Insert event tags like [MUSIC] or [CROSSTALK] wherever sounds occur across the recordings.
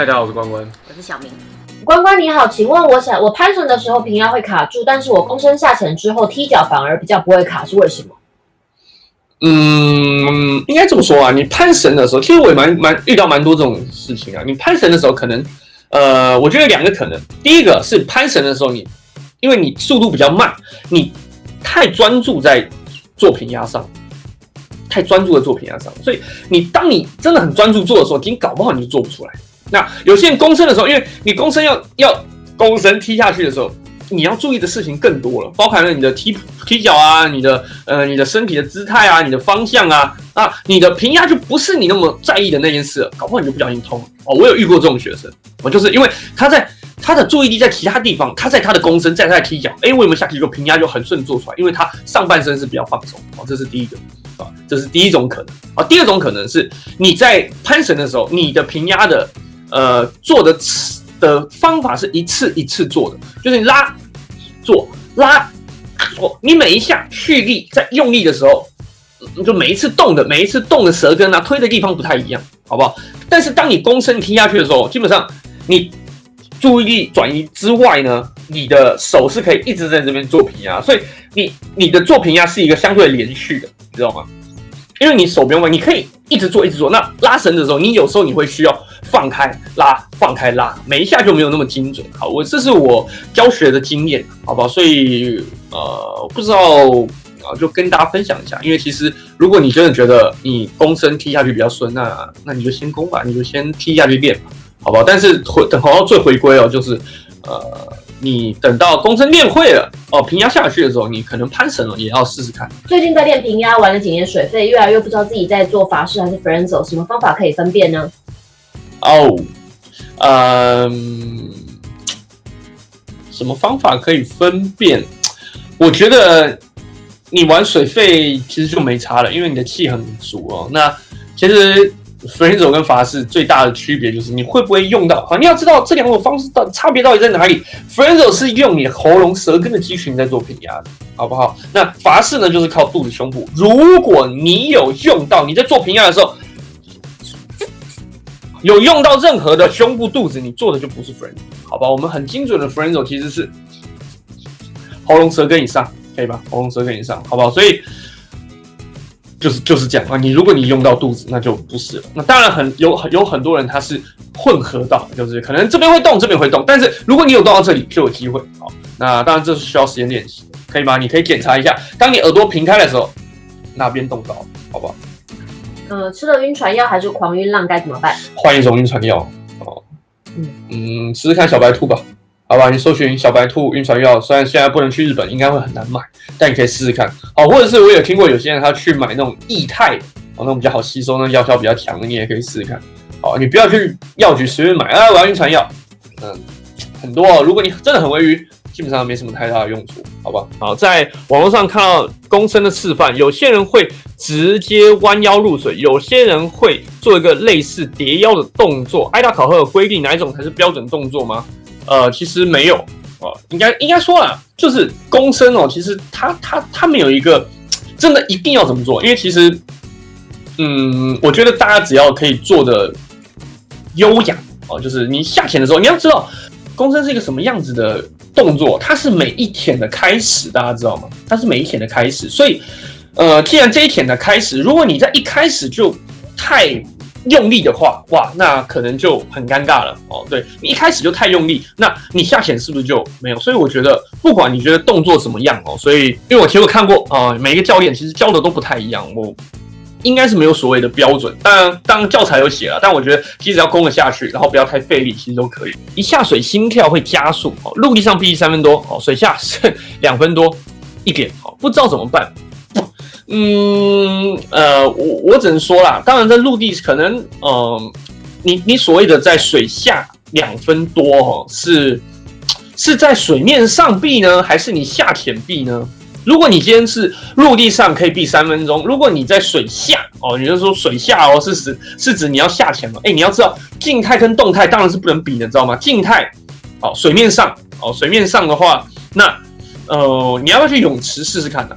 嗨，大家好，我是关关。我是小明。关关你好，请问我想我攀绳的时候平压会卡住，但是我躬身下潜之后踢脚反而比较不会卡，是为什么？嗯，应该这么说啊，你攀绳的时候，其实我也蛮蛮遇到蛮多这种事情啊。你攀绳的时候，可能呃，我觉得两个可能，第一个是攀绳的时候，你因为你速度比较慢，你太专注在做平压上，太专注在做平压上，所以你当你真的很专注做的时候，你搞不好你就做不出来。那有些人躬身的时候，因为你躬身要要躬身踢下去的时候。你要注意的事情更多了，包含了你的踢踢脚啊，你的呃你的身体的姿态啊，你的方向啊，啊你的平压就不是你那么在意的那件事，搞不好你就不小心通了哦。我有遇过这种学生，我就是因为他在他的注意力在其他地方，他在他的躬身，在他的踢脚，哎，为什么下去就平压就很顺做出来？因为他上半身是比较放松哦，这是第一个啊，这是第一种可能啊。第二种可能是你在攀绳的时候，你的平压的呃做的的方法是一次一次做的，就是你拉。做拉，做你每一下蓄力在用力的时候，就每一次动的每一次动的舌根啊推的地方不太一样，好不好？但是当你躬身踢下去的时候，基本上你注意力转移之外呢，你的手是可以一直在这边做平压，所以你你的做平压是一个相对连续的，你知道吗？因为你手不用，你可以一直做一直做。那拉绳的时候，你有时候你会需要放开拉，放开拉，每一下就没有那么精准。好，我这是我教学的经验，好不好？所以呃，不知道啊，就跟大家分享一下。因为其实如果你真的觉得你弓身踢下去比较顺，那那你就先弓吧，你就先踢下去练吧，好不好？但是回等到最回归哦，就是呃。你等到弓身练会了哦，平压下去的时候，你可能攀绳了，也要试试看。最近在练平压，玩了几年水费，越来越不知道自己在做法式还是 f r e n z o 什么方法可以分辨呢？哦，嗯，什么方法可以分辨？我觉得你玩水费其实就没差了，因为你的气很足哦。那其实。F r e n z o 跟法式最大的区别就是你会不会用到啊？你要知道这两种方式的差别到底在哪里。f r e n z o 是用你喉咙舌根的肌群在做平压，好不好？那法式呢，就是靠肚子胸部。如果你有用到你在做平压的时候，有用到任何的胸部、肚子，你做的就不是 f r e n z o 好吧？我们很精准的 f r e n z o 其实是喉咙舌根以上，可以吧？喉咙舌根以上，好不好？所以。就是就是这样啊！你如果你用到肚子，那就不是了。那当然很有有很多人他是混合到，就是可能这边会动，这边会动。但是如果你有动到这里，就有机会。好，那当然这是需要时间练习，可以吗？你可以检查一下，当你耳朵平开的时候，哪边动到，好不好？呃，吃了晕船药还是狂晕浪该怎么办？换一种晕船药哦。嗯嗯，试试看小白兔吧。好吧，你搜寻小白兔晕船药，虽然现在不能去日本，应该会很难买，但你可以试试看。好，或者是我有听过有些人他去买那种液态，哦，那种比较好吸收，那药效比较强的，你也可以试试看。好，你不要去药局随便买啊，我要晕船药。嗯，很多，哦，如果你真的很微晕，基本上没什么太大的用处，好吧？好，在网络上看到公升的示范，有些人会直接弯腰入水，有些人会做一个类似叠腰的动作。艾达考核有规定哪一种才是标准动作吗？呃，其实没有哦，应该应该说了，就是躬身哦，其实他他他没有一个真的一定要怎么做，因为其实，嗯，我觉得大家只要可以做的优雅哦，就是你下潜的时候，你要知道躬身是一个什么样子的动作，它是每一舔的开始，大家知道吗？它是每一舔的开始，所以，呃，既然这一舔的开始，如果你在一开始就太。用力的话，哇，那可能就很尴尬了哦。对你一开始就太用力，那你下潜是不是就没有？所以我觉得，不管你觉得动作怎么样哦，所以因为我其实看过啊，每一个教练其实教的都不太一样，我应该是没有所谓的标准。当然，当教材有写了，但我觉得其实只要攻得下去，然后不要太费力，其实都可以。一下水心跳会加速哦，陆地上必须三分多哦，水下剩 [LAUGHS] 两分多一点哦，不知道怎么办。嗯，呃，我我只能说啦，当然在陆地可能，嗯，你你所谓的在水下两分多哦，是是在水面上避呢，还是你下潜避呢？如果你今天是陆地上可以避三分钟，如果你在水下哦，你就说水下哦，是指是指你要下潜嘛？哎，你要知道静态跟动态当然是不能比的，知道吗？静态，哦，水面上哦，水面上的话，那呃，你要不要去泳池试试看呢？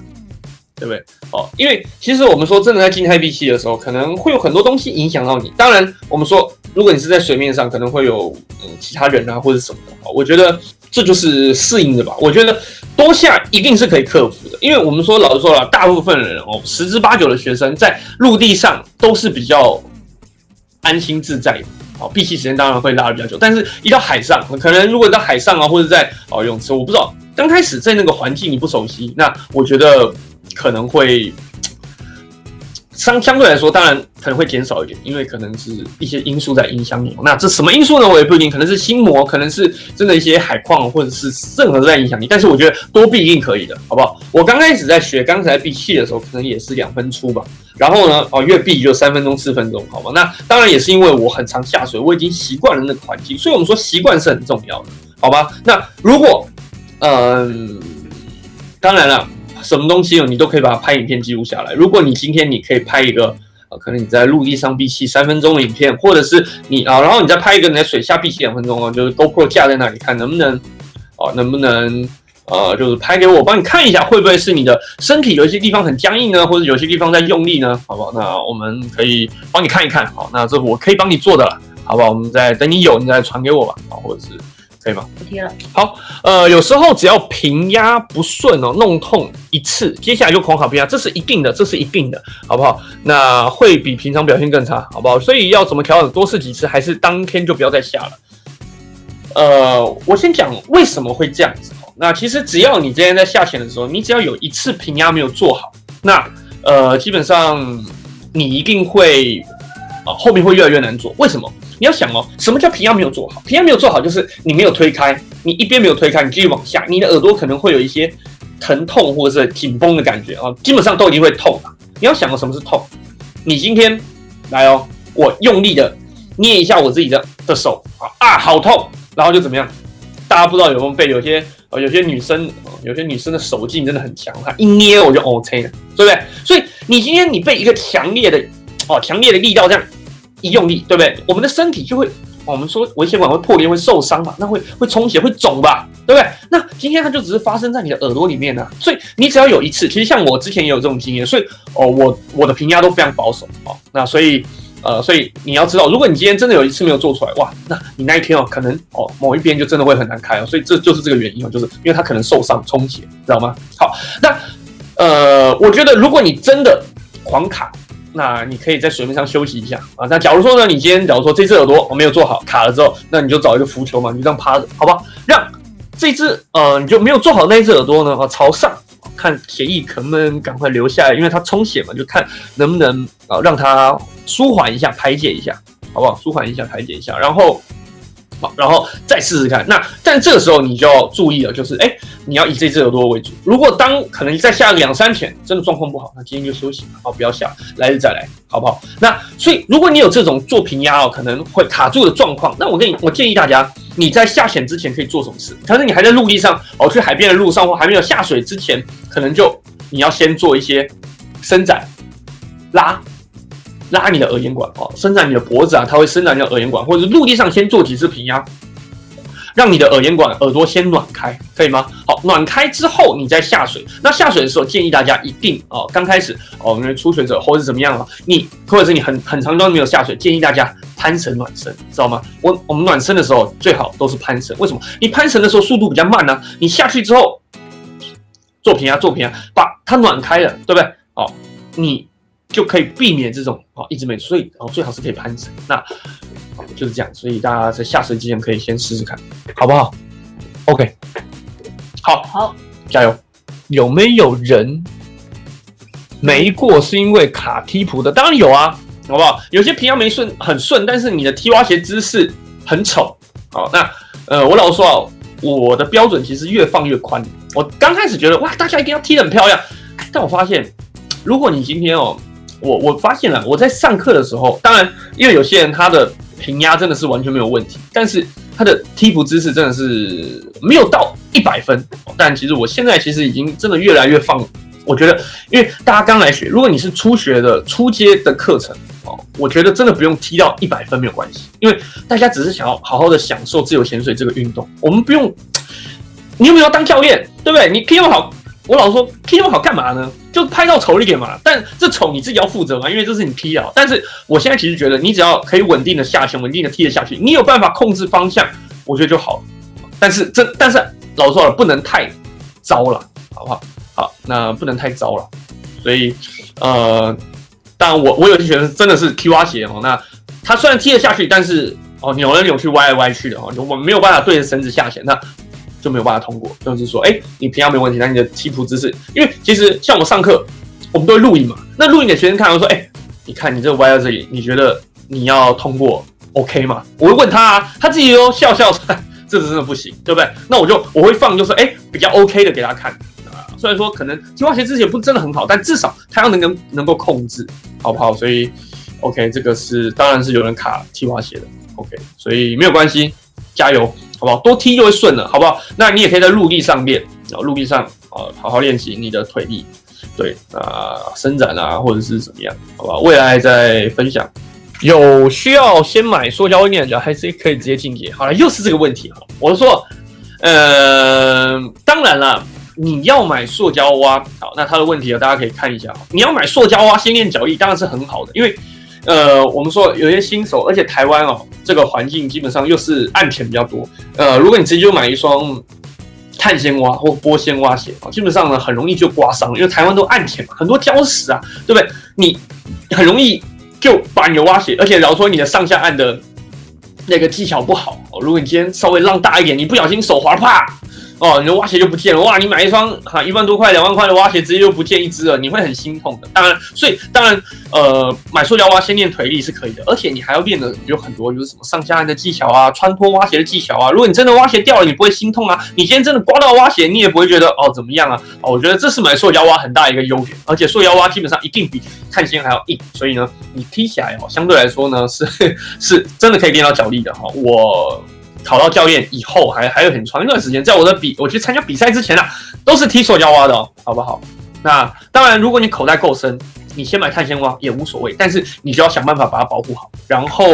对不对？哦，因为其实我们说真的在静态闭气的时候，可能会有很多东西影响到你。当然，我们说如果你是在水面上，可能会有嗯其他人啊或者什么的，我觉得这就是适应的吧。我觉得多下一定是可以克服的，因为我们说老实说了，大部分人哦，十之八九的学生在陆地上都是比较安心自在的。好，闭气时间当然会拉的比较久，但是一到海上，可能如果你到海上啊，或者在哦泳池，我不知道刚开始在那个环境你不熟悉，那我觉得可能会。相相对来说，当然可能会减少一点，因为可能是一些因素在影响你。那这什么因素呢？我也不一定，可能是心魔，可能是真的一些海况，或者是任何都在影响你。但是我觉得多闭一定可以的，好不好？我刚开始在学刚才闭气的时候，可能也是两分出吧。然后呢，哦，越闭就三分钟、四分钟，好吗？那当然也是因为我很常下水，我已经习惯了那个环境。所以我们说习惯是很重要的，好吧？那如果，嗯，当然了。什么东西哦，你都可以把它拍影片记录下来。如果你今天你可以拍一个，呃，可能你在陆地上闭气三分钟的影片，或者是你啊，然后你再拍一个你在水下闭气两分钟哦，就是 GoPro 架在那里看能不能，哦，能不能，呃，就是拍给我帮你看一下，会不会是你的身体有些地方很僵硬呢，或者有些地方在用力呢？好不好？那我们可以帮你看一看。好，那这我可以帮你做的了，好不好？我们再等你有，你再传给我吧，啊，或者是。可以吗？不贴了。好，呃，有时候只要平压不顺哦，弄痛一次，接下来就狂好平压，这是一定的，这是一定的，好不好？那会比平常表现更差，好不好？所以要怎么调整？多试几次，还是当天就不要再下了？呃，我先讲为什么会这样子哦。那其实只要你今天在下潜的时候，你只要有一次平压没有做好，那呃，基本上你一定会啊，后面会越来越难做。为什么？你要想哦，什么叫平压没有做好？平压没有做好，就是你没有推开，你一边没有推开，你继续往下，你的耳朵可能会有一些疼痛或者是紧绷的感觉啊，基本上都已经会痛了。你要想哦，什么是痛？你今天来哦，我用力的捏一下我自己的的手啊啊，好痛！然后就怎么样？大家不知道有没有被有些呃有些女生有些女生的手劲真的很强，她一捏我就 OK 了，对不对？所以你今天你被一个强烈的哦强烈的力道这样。一用力，对不对？我们的身体就会，我们说微血管会破裂，会受伤嘛？那会会充血，会肿吧？对不对？那今天它就只是发生在你的耳朵里面呢。所以你只要有一次，其实像我之前也有这种经验，所以哦，我我的评压都非常保守哦。那所以呃，所以你要知道，如果你今天真的有一次没有做出来，哇，那你那一天哦，可能哦某一边就真的会很难开哦。所以这就是这个原因哦，就是因为它可能受伤充血，知道吗？好，那呃，我觉得如果你真的狂卡。那你可以在水面上休息一下啊。那假如说呢，你今天假如说这只耳朵我没有做好卡了之后，那你就找一个浮球嘛，你就这样趴着，好吧？让这只呃你就没有做好那只耳朵呢啊朝上，看铁翼可不能赶快留下来，因为它充血嘛，就看能不能啊让它舒缓一下，排解一下，好不好？舒缓一下，排解一下，然后。然后再试试看，那但这个时候你就要注意了，就是哎，你要以这只耳朵为主。如果当可能再下两三潜，真的状况不好，那今天就休息，好，不要下，来日再来，好不好？那所以如果你有这种做平压哦，可能会卡住的状况，那我跟你，我建议大家，你在下潜之前可以做什么事？可能你还在陆地上哦，去海边的路上或还没有下水之前，可能就你要先做一些伸展、拉。拉你的耳咽管哦，伸展你的脖子啊，它会伸展你的耳咽管，或者是陆地上先做几次平压，让你的耳咽管、耳朵先暖开，可以吗？好，暖开之后你再下水。那下水的时候建议大家一定哦，刚开始哦，因为初学者或者怎么样啊，你或者是你很很长都没有下水，建议大家攀绳暖身，知道吗？我我们暖身的时候最好都是攀绳，为什么？你攀绳的时候速度比较慢呢？你下去之后做平压，做平压，把它暖开了，对不对？哦，你。就可以避免这种哦，一直没所以哦，最好是可以攀绳。那就是这样，所以大家在下水之前可以先试试看，好不好？OK，好，好，加油。有没有人没过是因为卡踢蹼的？当然有啊，好不好？有些平腰没顺很顺，但是你的踢蛙鞋姿势很丑。好，那呃，我老实说啊，我的标准其实越放越宽。我刚开始觉得哇，大家一定要踢得很漂亮，但我发现，如果你今天哦。我我发现了，我在上课的时候，当然，因为有些人他的平压真的是完全没有问题，但是他的踢步姿势真的是没有到一百分。但其实我现在其实已经真的越来越放，我觉得，因为大家刚来学，如果你是初学的初阶的课程哦，我觉得真的不用踢到一百分没有关系，因为大家只是想要好好的享受自由潜水这个运动，我们不用，你有没有当教练，对不对？你可以用好。我老说 P 那么好干嘛呢？就拍到丑一点嘛。但这丑你自己要负责嘛，因为这是你踢啊。但是我现在其实觉得，你只要可以稳定的下旋，稳定的踢得下去，你有办法控制方向，我觉得就好了。但是这，但是老实说了，不能太糟了，好不好？好，那不能太糟了。所以，呃，当然我我有些学生真的是踢蛙鞋哦，那他虽然踢得下去，但是哦扭来扭去、歪来歪去的哦，我们没有办法对着绳子下潜，那就没有办法通过。就是说，哎，你平常没问题，那你的踢图姿势，因为其实像我上课，我们都会录影嘛，那录影给学生看，我说，哎，你看你这个歪在这里，你觉得你要通过 OK 吗？我会问他，他自己都笑笑，[LAUGHS] 这是真的不行，对不对？那我就我会放，就是哎比较 OK 的给他看。虽然说可能踢蛙鞋之前不是真的很好，但至少他要能能能够控制，好不好？所以，OK，这个是当然是有人卡踢蛙鞋的，OK，所以没有关系，加油，好不好？多踢就会顺了，好不好？那你也可以在陆地上练，啊，陆地上啊，好好练习你的腿力，对啊，伸展啊，或者是怎么样，好吧？未来再分享。有需要先买塑胶链脚，还是可以直接进阶？好了，又是这个问题哈。我是说，呃，当然了。你要买塑胶蛙，好，那它的问题啊，大家可以看一下你要买塑胶蛙先练脚力，当然是很好的，因为，呃，我们说有些新手，而且台湾哦，这个环境基本上又是暗潜比较多，呃，如果你直接就买一双碳纤蛙或玻纤蛙鞋啊，基本上呢很容易就刮伤，因为台湾都暗潜嘛，很多礁石啊，对不对？你很容易就把你的蛙鞋，而且假如说你的上下岸的那个技巧不好，如果你今天稍微浪大一点，你不小心手滑，啪。哦，你的蛙鞋就不见了哇！你买一双哈一万多块、两万块的蛙鞋，直接就不见一只了，你会很心痛的。当然，所以当然，呃，买塑料蛙先练腿力是可以的，而且你还要练的有很多，就是什么上下岸的技巧啊，穿脱蛙鞋的技巧啊。如果你真的蛙鞋掉了，你不会心痛啊。你今天真的刮到蛙鞋，你也不会觉得哦怎么样啊？哦，我觉得这是买塑胶蛙很大一个优点，而且塑胶蛙基本上一定比碳纤还要硬，所以呢，你踢起来哦，相对来说呢是 [LAUGHS] 是真的可以练到脚力的哈。我。考到教练以后，还还有很长一段时间，在我的比我去参加比赛之前啊，都是踢塑胶蛙的，哦好不好？那当然，如果你口袋够深，你先买碳纤蛙也无所谓，但是你就要想办法把它保护好。然后，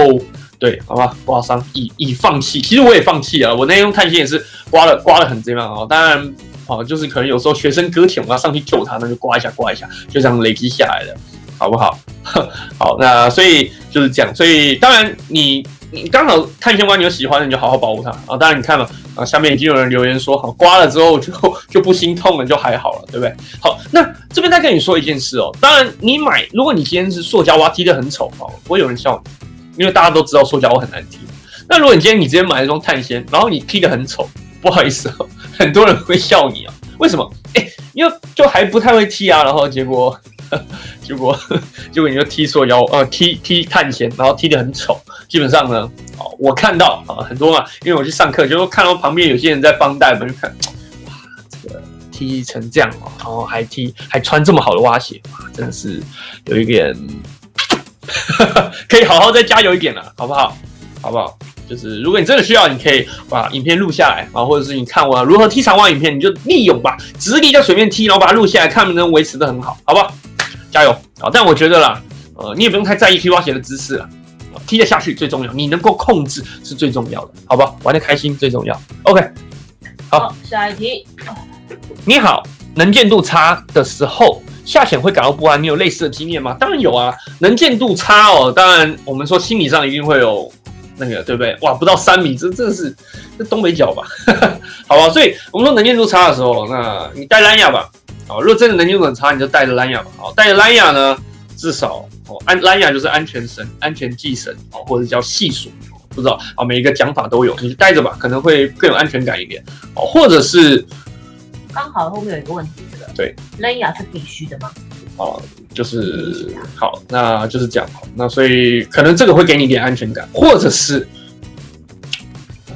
对，好吧，刮伤已已放弃，其实我也放弃了，我那天用碳纤也是刮了刮了很这样啊。当然，哦，就是可能有时候学生搁浅，我要上去救他，那就刮一下刮一下，就这样累积下来的，好不好？[LAUGHS] 好，那所以就是这样，所以当然你。你刚好碳纤蛙你有喜欢的，你就好好保护它啊！当然你看嘛，啊，下面已经有人留言说，好刮了之后就就不心痛了，就还好了，对不对？好，那这边再跟你说一件事哦，当然你买，如果你今天是塑胶蛙踢得很丑哦，不会有人笑你，因为大家都知道塑胶蛙很难踢。那如果你今天你直接买一双碳纤，然后你踢得很丑，不好意思哦，很多人会笑你啊。为什么？哎，因为就还不太会踢啊，然后结果。[LAUGHS] 结果，[LAUGHS] 结果你就踢错腰，呃，踢踢探险，然后踢得很丑。基本上呢，哦，我看到啊，很多嘛，因为我去上课，就看到旁边有些人在帮带，我就看，哇，这个踢成这样哦，然后还踢，还穿这么好的蛙鞋，哇，真的是有一点，[LAUGHS] 可以好好再加油一点了，好不好？好不好？就是如果你真的需要，你可以把影片录下来啊，或者是你看我如何踢长蛙影片，你就利用吧，直立在水面踢，然后把它录下来，看能不能维持的很好，好不好？加油啊！但我觉得啦，呃，你也不用太在意踢蛙鞋的姿势了，踢得下去最重要，你能够控制是最重要的，好吧？玩得开心最重要。OK，好，下一题。你好，能见度差的时候下潜会感到不安，你有类似的经验吗？当然有啊，能见度差哦，当然我们说心理上一定会有那个，对不对？哇，不到三米，这真的是这东北角吧？[LAUGHS] 好吧，所以我们说能见度差的时候，那你戴蓝牙吧。好，如果真的能力度很差，你就带着蓝牙吧。好，带着蓝牙呢，至少哦，安蓝牙就是安全绳、安全系绳哦，或者叫系锁，不知道啊，每一个讲法都有，你就带着吧，可能会更有安全感一点哦。或者是刚好后面有一个问题，这个对蓝牙是必须的吗？哦，就是好，那就是这样。那所以可能这个会给你一点安全感，或者是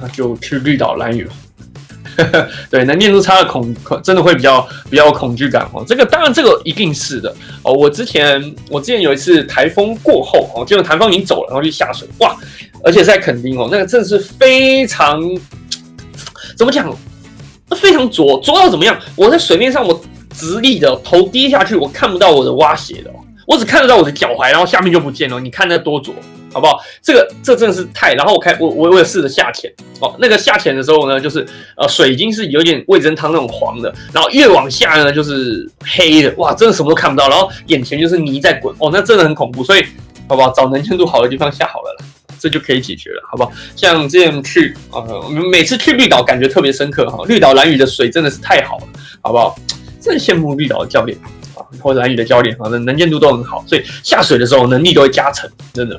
那就去绿岛蓝屿。[LAUGHS] 对，能念出差的恐恐真的会比较比较有恐惧感哦。这个当然这个一定是的哦。我之前我之前有一次台风过后哦，结果台风已经走了，然后去下水哇，而且在垦丁哦，那个真的是非常怎么讲，非常浊浊到怎么样？我在水面上我直立的头低下去，我看不到我的蛙鞋的，我只看得到我的脚踝，然后下面就不见了。你看那多浊好不好？这个这真的是太，然后我开我我我也试着下潜哦，那个下潜的时候呢，就是呃水已经是有点味噌汤那种黄的，然后越往下呢就是黑的，哇，真的什么都看不到，然后眼前就是泥在滚，哦，那真的很恐怖，所以好不好？找能见度好的地方下好了。这就可以解决了，好不好？像之前去呃，每次去绿岛感觉特别深刻哈，绿岛蓝屿的水真的是太好了，好不好？真羡慕绿岛的教练啊，或者蓝屿的教练啊，能见度都很好，所以下水的时候能力都会加成，真的，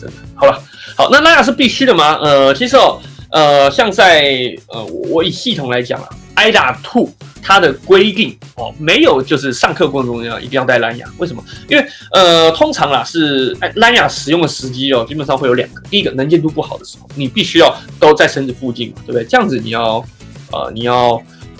真的。好了，好，那那样是必须的吗？呃，其实哦，呃，像在呃，我以系统来讲啊，IDA Two。它的规定哦，没有就是上课过程中要一定要带蓝牙，为什么？因为呃，通常啦是哎蓝牙使用的时机哦，基本上会有两个。第一个能见度不好的时候，你必须要都在绳子附近嘛，对不对？这样子你要呃你要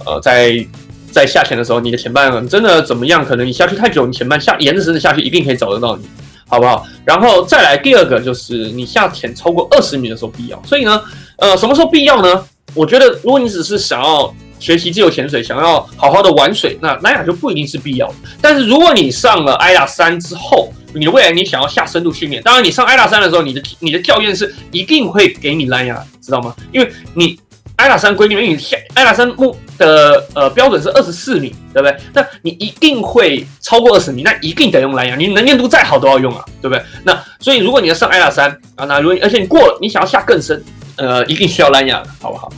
呃在在下潜的时候，你的前半真的怎么样？可能你下去太久，你前半下沿着绳子下去，一定可以找得到你，好不好？然后再来第二个就是你下潜超过二十米的时候必要。所以呢，呃，什么时候必要呢？我觉得如果你只是想要学习自由潜水，想要好好的玩水，那蓝牙就不一定是必要。但是如果你上了 IDA 三之后，你未来你想要下深度训练，当然你上 IDA 三的时候，你的你的教练是一定会给你蓝牙，知道吗？因为你 IDA 三规定，因为你下 IDA 三目的呃标准是二十四米，对不对？那你一定会超过二十米，那一定得用蓝牙。你能见度再好都要用啊，对不对？那所以如果你要上 IDA 三啊，那如果而且你过了，你想要下更深，呃，一定需要蓝牙的，好不好？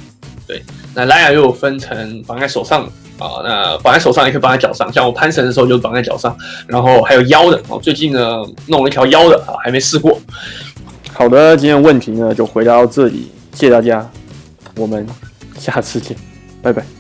对。那蓝牙又分成绑在手上啊，那绑在手上也可以绑在脚上，像我攀绳的时候就绑在脚上，然后还有腰的啊。最近呢弄了一条腰的啊，还没试过。好的，今天问题呢就回答到这里，谢谢大家，我们下次见，拜拜。